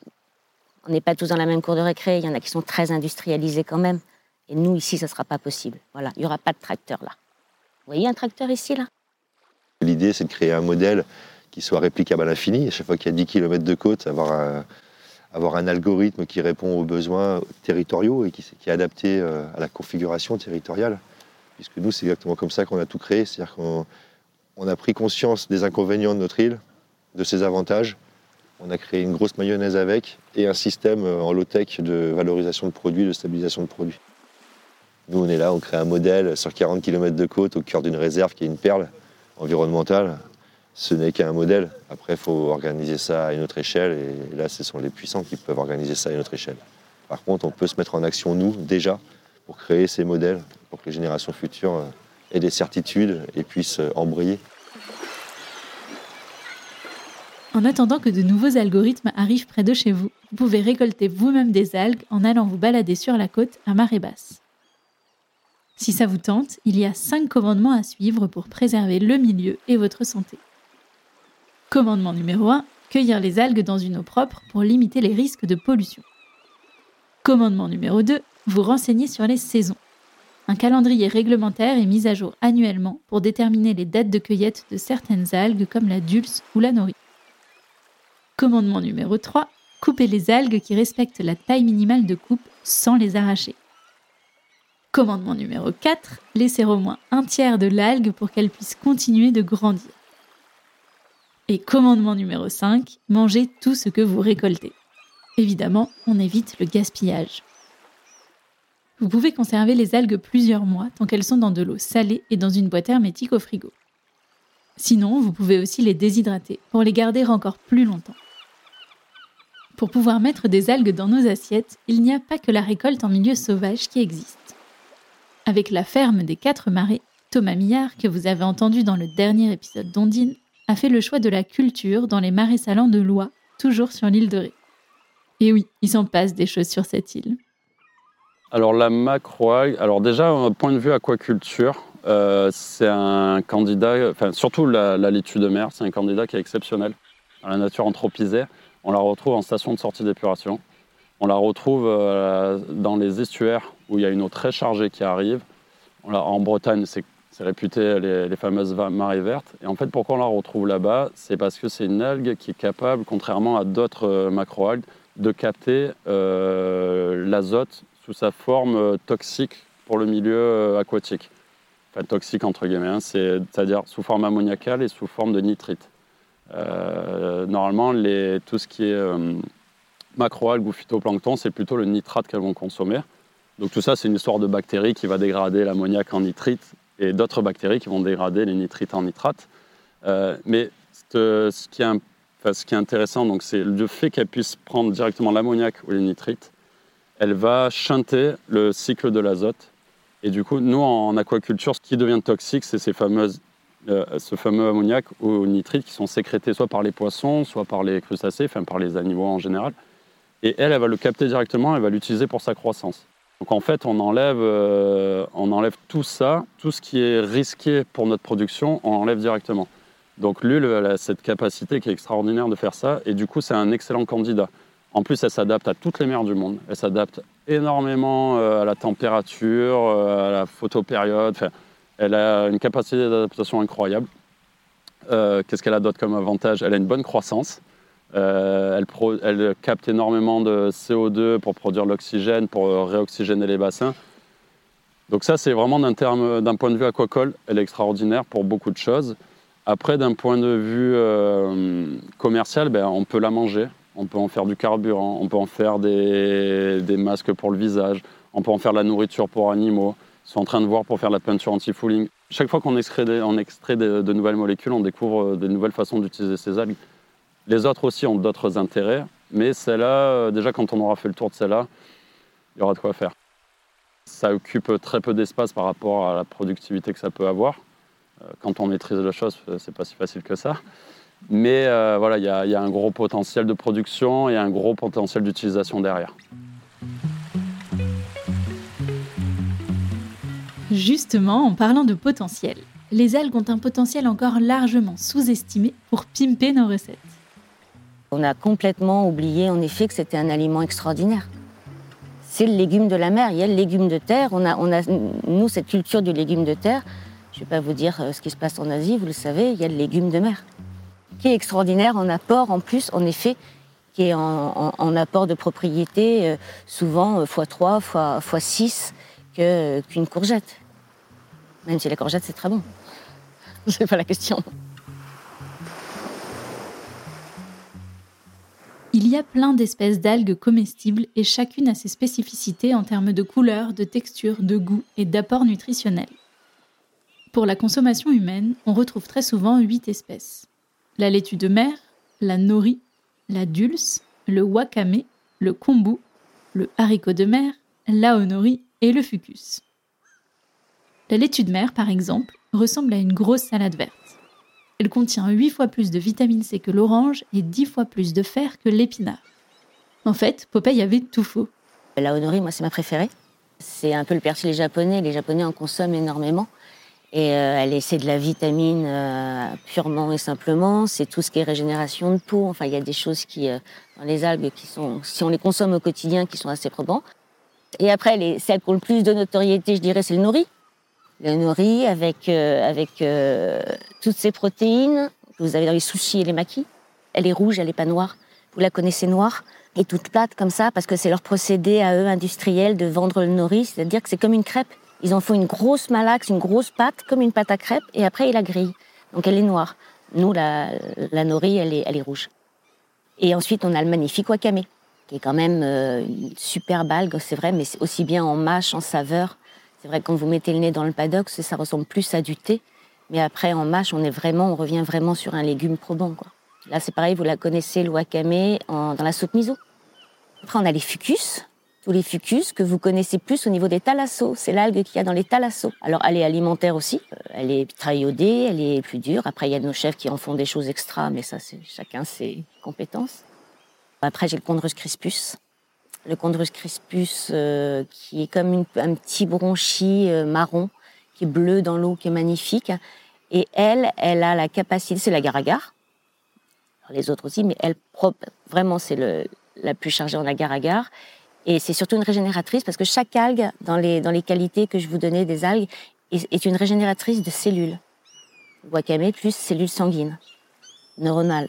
on n'est pas tous dans la même cour de récré. Il y en a qui sont très industrialisés quand même. Et nous, ici, ça ne sera pas possible. Voilà, il n'y aura pas de tracteur là. Vous voyez un tracteur ici, là? L'idée, c'est de créer un modèle qui soit réplicable à l'infini. À chaque fois qu'il y a 10 km de côte, avoir un, algorithme qui répond aux besoins territoriaux et qui, qui est adapté euh, à la configuration territoriale. Puisque nous, c'est exactement comme ça qu'on a tout créé. C'est-à-dire qu'on on a pris conscience des inconvénients de notre île, de ses avantages. On a créé une grosse mayonnaise avec et un système euh, en low-tech de valorisation de produits, de stabilisation de produits. Nous, on est là, on crée un modèle sur 40 km de côte au cœur d'une réserve qui est une perle environnementale. Ce n'est qu'un modèle. Après, il faut organiser ça à une autre échelle. Et là, ce sont les puissants qui peuvent organiser ça à une autre échelle. Par contre, on peut se mettre en action, nous, déjà, pour créer ces modèles, pour que les générations futures euh, aient des certitudes et puissent euh, embrayer. En attendant que de nouveaux algorithmes arrivent près de chez vous, vous pouvez récolter vous-même des algues en allant vous balader sur la côte à marée basse. Si ça vous tente, il y a 5 commandements à suivre pour préserver le milieu et votre santé. Commandement numéro 1, cueillir les algues dans une eau propre pour limiter les risques de pollution. Commandement numéro 2, vous renseigner sur les saisons. Un calendrier réglementaire est mis à jour annuellement pour déterminer les dates de cueillette de certaines algues comme la dulce ou la nori. Commandement numéro 3, couper les algues qui respectent la taille minimale de coupe sans les arracher. Commandement numéro 4, laisser au moins un tiers de l'algue pour qu'elle puisse continuer de grandir. Et commandement numéro 5, manger tout ce que vous récoltez. Évidemment, on évite le gaspillage. Vous pouvez conserver les algues plusieurs mois tant qu'elles sont dans de l'eau salée et dans une boîte hermétique au frigo. Sinon, vous pouvez aussi les déshydrater pour les garder encore plus longtemps. Pour pouvoir mettre des algues dans nos assiettes, il n'y a pas que la récolte en milieu sauvage qui existe. Avec la ferme des quatre marais, Thomas Millard, que vous avez entendu dans le dernier épisode d'Ondine, a fait le choix de la culture dans les marais salants de Loire, toujours sur l'île de Ré. Et oui, il s'en passe des choses sur cette île. Alors la macroalgue, alors déjà, point de vue aquaculture, euh, c'est un candidat, enfin surtout la, la de mer, c'est un candidat qui est exceptionnel. Dans la nature anthropisée, on la retrouve en station de sortie d'épuration. On la retrouve euh, dans les estuaires où il y a une eau très chargée qui arrive. En Bretagne, c'est réputé les, fameuses marées vertes. Et en fait, pourquoi on la retrouve là-bas? C'est parce que c'est une algue qui est capable, contrairement à d'autres euh, macroalgues, de capter euh, l'azote sous sa forme toxique pour le milieu aquatique. Enfin, toxique entre guillemets, hein, c'est- c'est-à-dire sous forme ammoniacale et sous forme de nitrite. Euh, normalement, tout ce qui est euh, macroalgues ou phytoplancton, c'est plutôt le nitrate qu'elles vont consommer. Donc tout ça, c'est une histoire de bactéries qui va dégrader l'ammoniac en nitrite et d'autres bactéries qui vont dégrader les nitrites en nitrate. Euh, mais ce, qui est, intéressant, c'est le fait qu'elle puisse prendre directement l'ammoniac ou les nitrites. Elle va chanter le cycle de l'azote. Et du coup, nous, en aquaculture, ce qui devient toxique, c'est ces fameuses, ce fameux ammoniac ou nitrite qui sont sécrétés soit par les poissons, soit par les crustacés, enfin par les animaux en général. Et elle, elle va le capter directement, elle va l'utiliser pour sa croissance. Donc en fait, on enlève, euh, on enlève tout ça, tout ce qui est risqué pour notre production, on enlève directement. Donc l'huile, elle a cette capacité qui est extraordinaire de faire ça, et du coup, c'est un excellent candidat. En plus, elle s'adapte à toutes les mers du monde. Elle s'adapte énormément euh, à la température, euh, à la photopériode. Enfin, elle a une capacité d'adaptation incroyable. Euh, Qu'est-ce qu'elle a d'autre comme avantage? Elle a une bonne croissance. Euh, elle, capte énormément de CO2 pour produire l'oxygène, pour euh, réoxygéner les bassins. Donc ça, c'est vraiment d'un point de vue aquacole, elle est extraordinaire pour beaucoup de choses. Après, d'un point de vue commercial, ben, on peut la manger, on peut en faire du carburant, on peut en faire des, des masques pour le visage, on peut en faire de la nourriture pour animaux. Sont en train de voir pour faire la peinture anti-fouling. Chaque fois qu'on extrait, de, nouvelles molécules, on découvre euh, des nouvelles façons d'utiliser ces algues. Les autres aussi ont d'autres intérêts, mais celle-là, euh, déjà quand on aura fait le tour de celle-là, il y aura de quoi faire. Ça occupe très peu d'espace par rapport à la productivité que ça peut avoir. Euh, Quand on maîtrise la chose, c'est pas si facile que ça. Mais voilà, il y a un gros potentiel de production et un gros potentiel d'utilisation derrière. Justement, en parlant de potentiel, les algues ont un potentiel encore largement sous-estimé pour pimper nos recettes. On a complètement oublié en effet que c'était un aliment extraordinaire. C'est le légume de la mer, il y a le légume de terre. On a, on nous, cette culture du légume de terre, je ne vais pas vous dire euh, ce qui se passe en Asie, vous le savez, il y a le légume de mer, qui est extraordinaire en apport en plus, en effet, qui est en, apport de propriété euh, souvent euh, x3, x, fois 6 que, qu'une courgette. Même si la courgette, c'est très bon. C'est pas la question. Il y a plein d'espèces d'algues comestibles et chacune a ses spécificités en termes de couleur, de texture, de goût et d'apport nutritionnel. Pour la consommation humaine, on retrouve très souvent huit espèces. La laitue de mer, la nori, la dulce, le wakame, le kombu, le haricot de mer, l'aonori et le fucus. La laitue de mer, par exemple, ressemble à une grosse salade verte. Elle contient 8 fois plus de vitamine C que l'orange et 10 fois plus de fer que l'épinard. En fait, Popeye avait tout faux. La honori, moi, c'est ma préférée. C'est un peu le persil japonais. Les Japonais en consomment énormément. Et euh, elle c'est de la vitamine euh, purement et simplement. C'est tout ce qui est régénération de peau. Enfin, il y a des choses qui, euh, dans les algues qui sont, si on les consomme au quotidien, qui sont assez probants. Et après, les, celles qui ont le plus de notoriété, je dirais, c'est le nori. Le nori avec, euh, avec euh, toutes ces protéines que vous avez dans les sushis et les makis. Elle est rouge, elle n'est pas noire. Vous la connaissez noire et toute plate comme ça parce que c'est leur procédé à eux industriel de vendre le nori, c'est-à-dire que c'est comme une crêpe. Ils en font une grosse malaxe, une grosse pâte, comme une pâte à crêpes, et après ils la grillent. Donc elle est noire. Nous, la, la nori, elle est, elle est rouge. Et ensuite, on a le magnifique wakame, qui est quand même euh, une superbe algue, c'est vrai, mais aussi bien en mâche, en saveur. C'est vrai que quand vous mettez le nez dans le paddock, ça ressemble plus à du thé, Mais après, en mâche, on est vraiment, on revient vraiment sur un légume probant. Là, c'est pareil, vous la connaissez, le dans la soupe miso. Après, on a les fucus. Tous les fucus que vous connaissez plus au niveau des thalassos. C'est l'algue qu'il y a dans les thalassos. Alors, elle est alimentaire aussi. Euh, Elle est très iodée, elle est plus dure. Après, il y a nos chefs qui en font des choses extra, mais ça, c'est chacun ses compétences. Après, j'ai le Chondrus crispus. Le Chondrus crispus, euh, qui est comme une- un petit bronchi euh, marron, qui est bleu dans l'eau, qui est magnifique. Et elle, elle a la capacité, c'est la Alors, les autres aussi, mais elle, pro- vraiment, c'est la plus chargée en agar-agar. Et c'est surtout une régénératrice parce que chaque algue, dans les, dans les qualités que je vous donnais des algues, est, est une régénératrice de cellules. Wakame plus cellules sanguines, neuronales.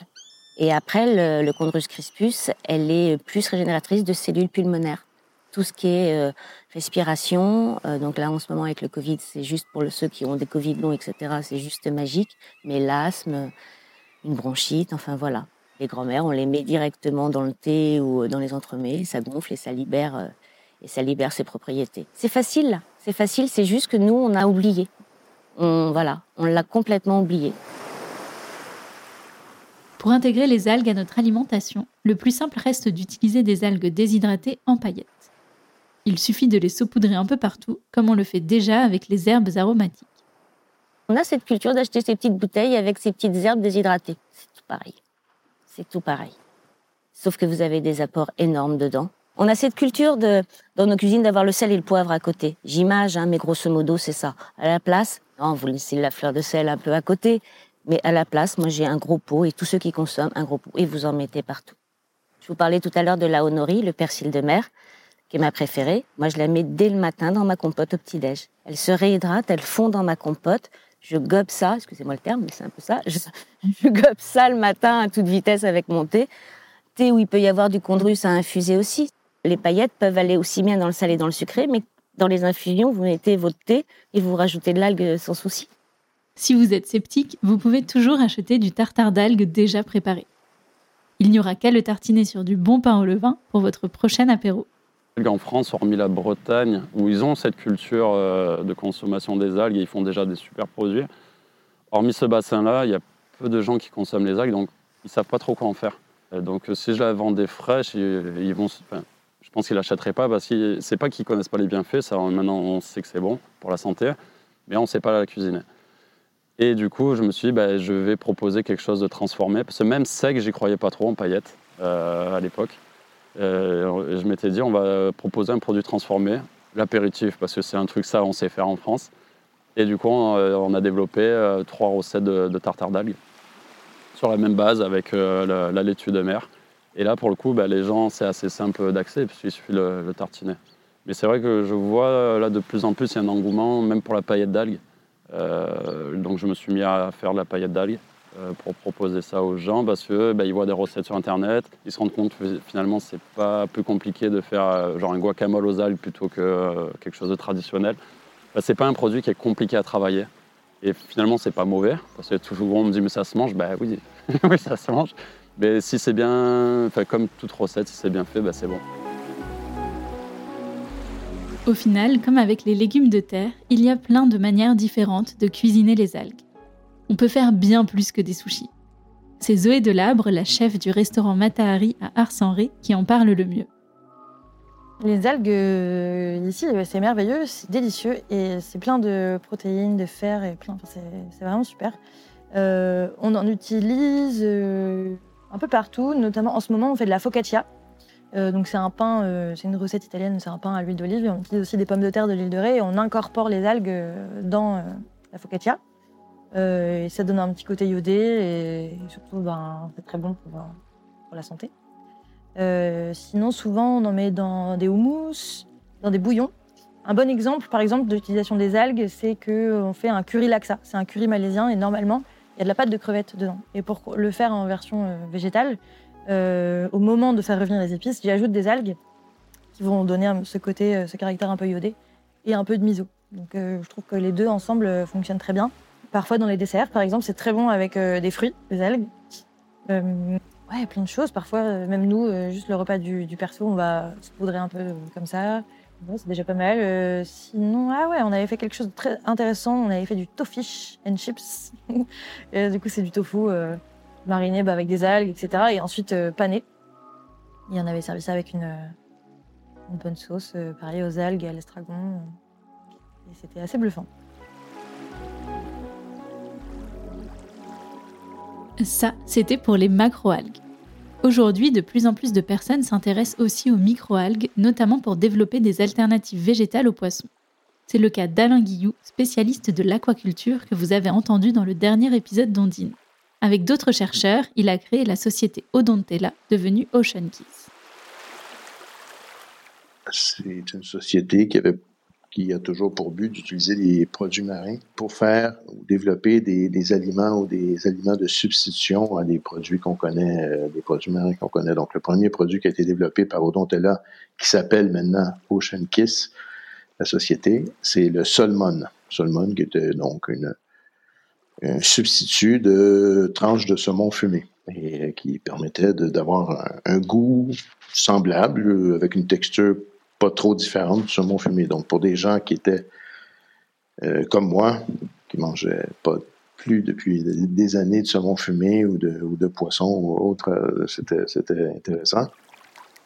Et après, le, le Chondrus crispus, elle est plus régénératrice de cellules pulmonaires. Tout ce qui est euh, respiration, euh, donc là en ce moment avec le Covid, c'est juste pour ceux qui ont des Covid longs, etc., c'est juste magique. Mais l'asthme, une bronchite, enfin voilà. Les grands-mères, on les met directement dans le thé ou dans les entremets, ça gonfle et ça libère, euh, et ça libère ses propriétés. C'est facile, c'est facile, c'est juste que nous, on a oublié. On, voilà, on l'a complètement oublié. Pour intégrer les algues à notre alimentation, le plus simple reste d'utiliser des algues déshydratées en paillettes. Il suffit de les saupoudrer un peu partout, comme on le fait déjà avec les herbes aromatiques. On a cette culture d'acheter ces petites bouteilles avec ces petites herbes déshydratées. C'est tout pareil. C'est tout pareil. Sauf que vous avez des apports énormes dedans. On a cette culture dans nos cuisines d'avoir le sel et le poivre à côté. J'image, hein, mais grosso modo, c'est ça. À la place, vous laissez la fleur de sel un peu à côté, mais à la place, moi j'ai un gros pot et tous ceux qui consomment un gros pot et vous en mettez partout. Je vous parlais tout à l'heure de la honori, le persil de mer, qui est ma préférée. Moi, je la mets dès le matin dans ma compote au petit-déj. Elle se réhydrate, elle fond dans ma compote. Je gobe ça, excusez-moi le terme, mais c'est un peu ça. Je, gobe ça le matin à toute vitesse avec mon thé. Thé où il peut y avoir du chondrus à infuser aussi. Les paillettes peuvent aller aussi bien dans le salé et dans le sucré, mais dans les infusions, vous mettez votre thé et vous rajoutez de l'algue sans souci. Si vous êtes sceptique, vous pouvez toujours acheter du tartare d'algues déjà préparé. Il n'y aura qu'à le tartiner sur du bon pain au levain pour votre prochain apéro. En France, hormis la Bretagne, où ils ont cette culture euh, de consommation des algues et ils font déjà des super produits, hormis ce bassin-là, il y a peu de gens qui consomment les algues, donc ils ne savent pas trop quoi en faire. Donc euh, si je la vendais fraîche, ils, vont, je pense qu'ils ne l'achèteraient pas parce que c'est pas qu'ils connaissent pas les bienfaits, ça maintenant on sait que c'est bon pour la santé, mais on ne sait pas la cuisiner. Et du coup, je me suis dit, bah, je vais proposer quelque chose de transformé, parce que même sec, j'y croyais pas trop en paillettes euh, à l'époque. Euh, je m'étais dit, on va proposer un produit transformé, l'apéritif, parce que c'est un truc ça, on sait faire en France. Et du coup, on, euh, a développé trois recettes de, tartare d'algues sur la même base avec la, la laitue de mer. Et là, pour le coup, bah, les gens, c'est assez simple d'accès, puisqu'il suffit le, le tartiner. Mais c'est vrai que je vois là de plus en plus, il y a un engouement, même pour la paillette d'algues. Euh, donc je me suis mis à faire de la paillette d'algues euh, pour proposer ça aux gens parce que bah, ils voient des recettes sur internet, ils se rendent compte que finalement c'est pas plus compliqué de faire euh, genre un guacamole aux algues plutôt que quelque chose de traditionnel. Bah, c'est pas un produit qui est compliqué à travailler et finalement c'est pas mauvais parce que toujours on me dit mais ça se mange, bah oui, oui ça se mange. Mais si c'est bien, comme toute recette, si c'est bien fait, bah, c'est bon. Au final, comme avec les légumes de terre, il y a plein de manières différentes de cuisiner les algues. On peut faire bien plus que des sushis. C'est Zoé Delabre, la chef du restaurant Matahari à Ars-en-Ré, qui en parle le mieux. Les algues euh, ici, c'est merveilleux, c'est délicieux et c'est plein de protéines, de fer et plein. c'est vraiment super. Euh, on en utilise euh, un peu partout, notamment en ce moment, on fait de la focaccia. Euh, donc c'est un pain, euh, c'est une recette italienne, c'est un pain à l'huile d'olive on utilise aussi des pommes de terre de l'île de Ré et on incorpore les algues euh, dans la focaccia. Et ça donne un petit côté iodé et surtout ben, c'est très bon pour, la santé. Sinon, souvent, on en met dans des houmous, dans des bouillons. Un bon exemple, par exemple, d'utilisation des algues, c'est qu'on fait un curry laksa. C'est un curry malaisien et normalement, il y a de la pâte de crevette dedans. Et pour le faire en version végétale, euh, au moment de faire revenir les épices, j'y ajoute des algues qui vont donner ce côté, euh, ce caractère un peu iodé et un peu de miso. Donc, euh, je trouve que les deux ensemble fonctionnent très bien. Parfois, dans les desserts, par exemple, c'est très bon avec des fruits, des algues. Ouais, plein de choses. Parfois, même nous, juste le repas du, perso, on va se poudrer un peu comme ça. C'est déjà pas mal. Sinon, ah ouais, on avait fait quelque chose de très intéressant. On avait fait du tofish and chips. Et du coup, c'est du tofu mariné bah, avec des algues, etc. Et ensuite euh, pané. Et on avait servi ça avec une, euh, bonne sauce, euh, pareil aux algues et à l'estragon. Et c'était assez bluffant. Ça, c'était pour les macroalgues. Aujourd'hui, de plus en plus de personnes s'intéressent aussi aux microalgues, notamment pour développer des alternatives végétales aux poissons. C'est le cas d'Alain Guillou, spécialiste de l'aquaculture que vous avez entendu dans le dernier épisode d'Ondine. Avec d'autres chercheurs, il a créé la société Odontella, devenue Ocean Kiss. C'est une société qui, a toujours pour but d'utiliser des produits marins pour faire ou développer des, des aliments ou des aliments de substitution à des produits qu'on connaît, euh, des produits marins qu'on connaît. Donc, le premier produit qui a été développé par Odontella, qui s'appelle maintenant Ocean Kiss, la société, c'est le Solmon. Solmon, qui était donc une, un substitut de tranches de saumon fumé et qui permettait d'avoir un, goût semblable euh, avec une texture pas trop différente du saumon fumé. Donc pour des gens qui étaient euh, comme moi, qui mangeaient pas plus depuis des- années de saumon fumé ou de, ou de poisson ou autre, euh, c'était intéressant.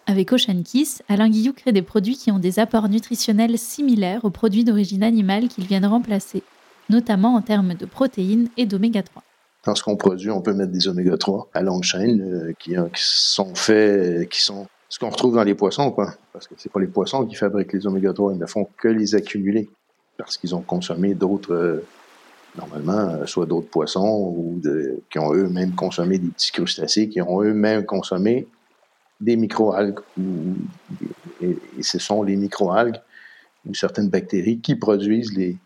Avec Ocean Kiss, Alain Guillou crée des produits qui ont des apports nutritionnels similaires aux produits d'origine animale qu'ils viennent remplacer, notamment en termes de protéines et d'oméga 3. Dans ce qu'on produit, on peut mettre des oméga 3 à longue chaîne euh, qui, euh, qui sont faits, qui sont ce qu'on retrouve dans les poissons, quoi. Parce que c'est pas les poissons qui fabriquent les oméga 3, ils ne font que les accumuler parce qu'ils ont consommé d'autres, euh, normalement, euh, soit d'autres poissons ou qui ont eux-mêmes consommé des petits crustacés, qui ont eux-mêmes consommé des microalgues. Et, et ce sont les microalgues ou certaines bactéries qui produisent les,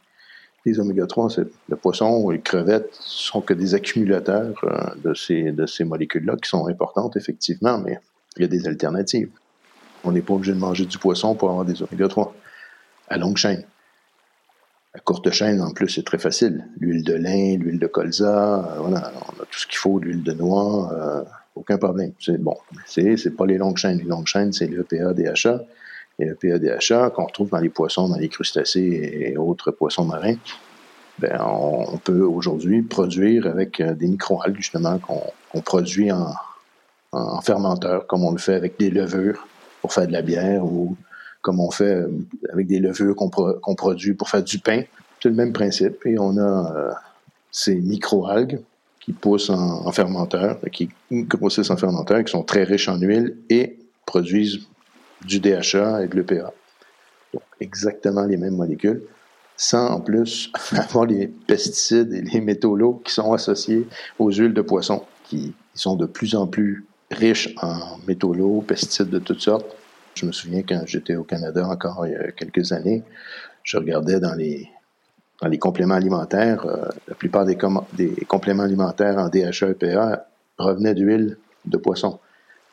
les oméga 3, c'est- le poisson ou les crevettes sont que des accumulateurs euh, de ces, de ces molécules-là qui sont importantes, effectivement, mais il y a des alternatives. On n'est pas obligé de manger du poisson pour avoir des oméga 3 à longue chaîne. À courte chaîne, en plus, c'est très facile. L'huile de lin, l'huile de colza, euh, voilà, on a tout ce qu'il faut, l'huile de noix, euh, aucun problème. C'est bon. C'est, pas les longues chaînes. Les longues chaînes, c'est le EPA, DHA. Et le EPA, DHA, qu'on retrouve dans les poissons, dans les crustacés et autres poissons marins, ben, on, peut aujourd'hui produire avec euh, des microalgues, justement, qu'on, produit en, en fermenteur, comme on le fait avec des levures pour faire de la bière ou comme on fait euh, avec des levures qu'on, pro- qu'on produit pour faire du pain. C'est le même principe. Et on a euh, ces microalgues qui poussent en, en fermenteur, qui grossissent en fermenteur, qui sont très riches en huile et produisent du DHA et de l'EPA. Donc, exactement les mêmes molécules, sans en plus avoir les pesticides et les métaux lourds qui sont associés aux huiles de poisson, qui sont de plus en plus riches en métaux lourds, pesticides de toutes sortes. Je me souviens quand j'étais au Canada encore il y a quelques années, je regardais dans les, dans les compléments alimentaires, euh, la plupart des, des compléments alimentaires en DHA et EPA provenaient d'huile de poisson,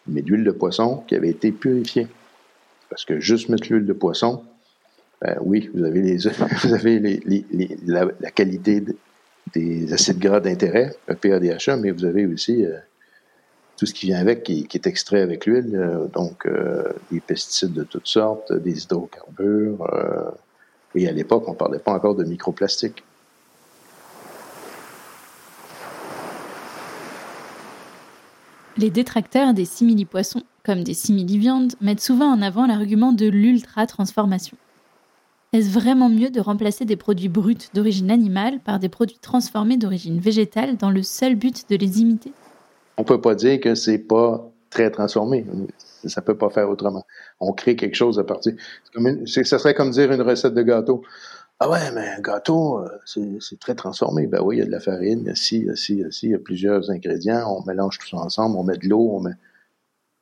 mais d'huile de poisson qui avait été purifiée. Parce que juste mettre l'huile de poisson, ben oui, vous avez, les, vous avez la, qualité de- des acides gras d'intérêt, EPA, DHA, mais vous avez aussi euh, tout ce qui vient avec, qui, est extrait avec l'huile, euh, donc euh, des pesticides de toutes sortes, des hydrocarbures. et à l'époque, on ne parlait pas encore de microplastique. Les détracteurs des simili-poissons, comme des simili-viandes, mettent souvent en avant l'argument de l'ultra-transformation. Est-ce vraiment mieux de remplacer des produits bruts d'origine animale par des produits transformés d'origine végétale dans le seul but de les imiter? On peut pas dire que c'est pas très transformé. Ça peut pas faire autrement. On crée quelque chose à partir. Comme ça serait comme dire une recette de gâteau. Ah ouais, mais un gâteau, euh, c'est très transformé. Ben oui, il y a de la farine, il y a il y a ci, il y a ci, il y a plusieurs ingrédients. On mélange tout ça ensemble, on met de l'eau, on met.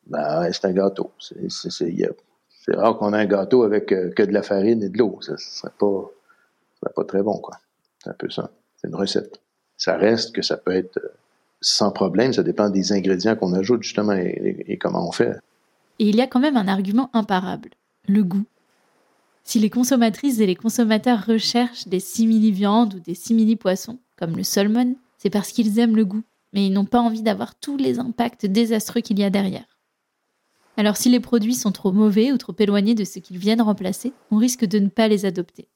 Ben c'est un gâteau. C'est rare qu'on ait un gâteau avec euh, que de la farine et de l'eau. Ça, ça serait pas, très bon, quoi. C'est un peu ça. C'est une recette. Ça reste que ça peut être euh, sans problème. Ça dépend des ingrédients qu'on ajoute, justement, et comment on fait. Et il y a quand même un argument imparable, le goût. Si les consommatrices et les consommateurs recherchent des simili-viandes ou des simili-poissons, comme le salmon, c'est parce qu'ils aiment le goût, mais ils n'ont pas envie d'avoir tous les impacts désastreux qu'il y a derrière. Alors si les produits sont trop mauvais ou trop éloignés de ce qu'ils viennent remplacer, on risque de ne pas les adopter.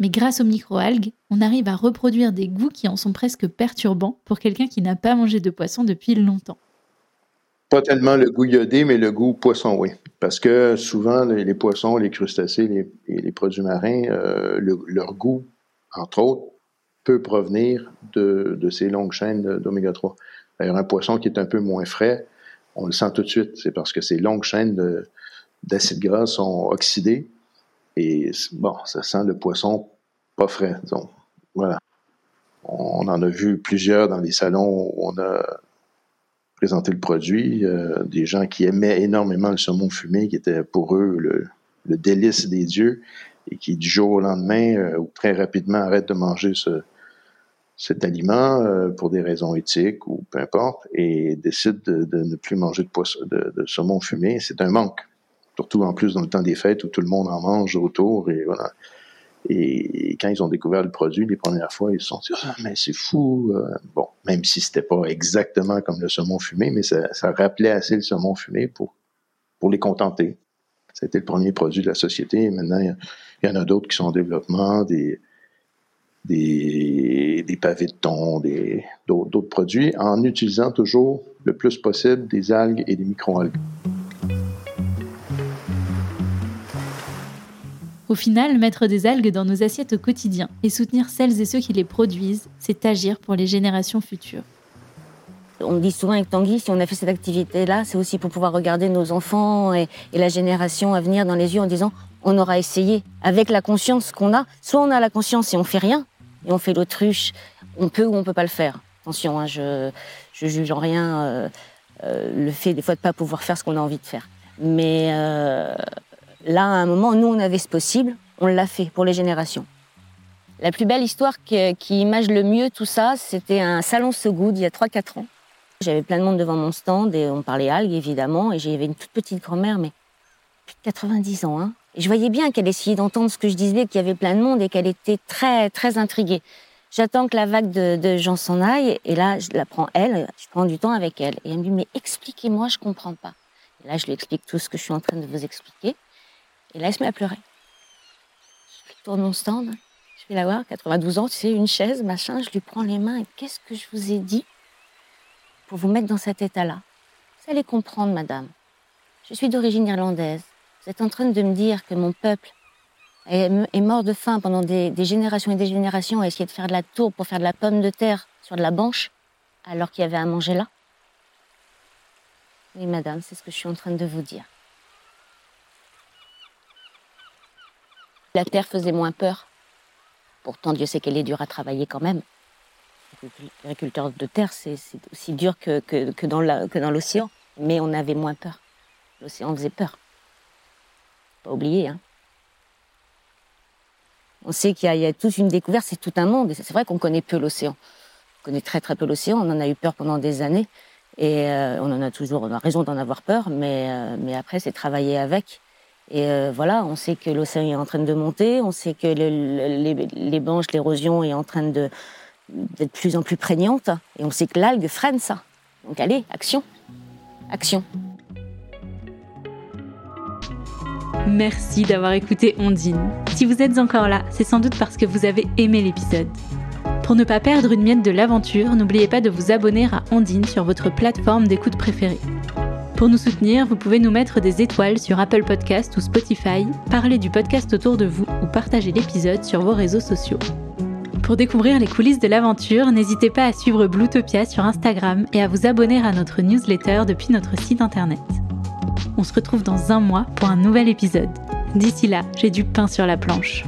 Mais grâce aux microalgues, on arrive à reproduire des goûts qui en sont presque perturbants pour quelqu'un qui n'a pas mangé de poisson depuis longtemps. Pas tellement le goût iodé, mais le goût poisson, oui. Parce que souvent, les, poissons, les crustacés les, et les produits marins, euh, le- leur goût, entre autres, peut provenir de, de ces longues chaînes d'oméga 3. D'ailleurs, un poisson qui est un peu moins frais, on le sent tout de suite. C'est parce que ces longues chaînes de- d'acides gras sont oxydées et bon, ça sent le poisson pas frais. Donc, voilà. On en a vu plusieurs dans les salons où on a présenté le produit. euh, des gens qui aimaient énormément le saumon fumé, qui était pour eux le, le délice des dieux, et qui du jour au lendemain euh, ou très rapidement arrêtent de manger ce, cet aliment euh, pour des raisons éthiques ou peu importe, et décident de, ne plus manger de, poisson, de, saumon fumé. C'est un manque. Surtout en plus dans le temps des fêtes où tout le monde en mange autour et voilà. Et quand ils ont découvert le produit les premières fois, ils se sont dit ah mais c'est fou. euh, bon, même si c'était pas exactement comme le saumon fumé, mais ça, ça rappelait assez le saumon fumé pour pour les contenter. C'était le premier produit de la société. Et maintenant, il y en a d'autres qui sont en développement, des, des pavés de thon, des d'autres d'autres produits, en utilisant toujours le plus possible des algues et des micro-algues. Au final, mettre des algues dans nos assiettes au quotidien et soutenir celles et ceux qui les produisent, c'est agir pour les générations futures. On dit souvent avec Tanguy, si on a fait cette activité-là, c'est aussi pour pouvoir regarder nos enfants et, et la génération à venir dans les yeux en disant on aura essayé. Avec la conscience qu'on a, soit on a la conscience et on fait rien, et on fait l'autruche, on peut ou on peut pas le faire. Attention, hein, je, je juge en rien euh, euh, le fait des fois de pas pouvoir faire ce qu'on a envie de faire. Mais euh, là, à un moment, nous, on avait ce possible, on l'a fait pour les générations. La plus belle histoire qui, image le mieux tout ça, c'était un salon So Good il y a 3-4 ans. J'avais plein de monde devant mon stand et on parlait algues évidemment. Et j'avais une toute petite grand-mère, mais plus de 90 ans. Hein. Je voyais bien qu'elle essayait d'entendre ce que je disais, qu'il y avait plein de monde et qu'elle était très, très intriguée. J'attends que la vague de, gens s'en aille et là, je la prends elle, je prends du temps avec elle. Et elle me dit, mais expliquez-moi, je comprends pas. Et là, je lui explique tout ce que je suis en train de vous expliquer. Et là, elle se met à pleurer. Je tourne mon stand, je vais la voir, 92 ans, tu sais, une chaise, machin, je lui prends les mains et qu'est-ce que je vous ai dit pour vous mettre dans cet état-là? Vous allez comprendre, madame. Je suis d'origine irlandaise. Vous êtes en train de me dire que mon peuple est mort de faim pendant des, générations et des générations à essayer de faire de la tour pour faire de la pomme de terre sur de la banche, alors qu'il y avait à manger là Oui, madame, c'est ce que je suis en train de vous dire. La terre faisait moins peur. Pourtant, Dieu sait qu'elle est dure à travailler quand même. L'agriculteur de terre, c'est aussi dur que dans l'océan. Mais on avait moins peur. L'océan faisait peur. Pas hein. On sait qu'il y, a- toute une découverte, c'est tout un monde. C'est vrai qu'on connaît peu l'océan. On connaît très très peu l'océan. On en a eu peur pendant des années. Et euh, on en a toujours, raison d'en avoir peur. Mais, euh, mais après, c'est travailler avec. Et euh, voilà, on sait que l'océan est en train de monter. On sait que le- le- les, les banches, l'érosion est en train d'être plus en plus prégnante. Et on sait que l'algue freine ça. Donc allez, action. Action. Merci d'avoir écouté Ondine. Si vous êtes encore là, c'est sans doute parce que vous avez aimé l'épisode. Pour ne pas perdre une miette de l'aventure, n'oubliez pas de vous abonner à Ondine sur votre plateforme d'écoute préférée. Pour nous soutenir, vous pouvez nous mettre des étoiles sur Apple Podcast ou Spotify, parler du podcast autour de vous ou partager l'épisode sur vos réseaux sociaux. Pour découvrir les coulisses de l'aventure, n'hésitez pas à suivre Bluetopia sur Instagram et à vous abonner à notre newsletter depuis notre site internet. On se retrouve dans un mois pour un nouvel épisode. D'ici là, j'ai du pain sur la planche.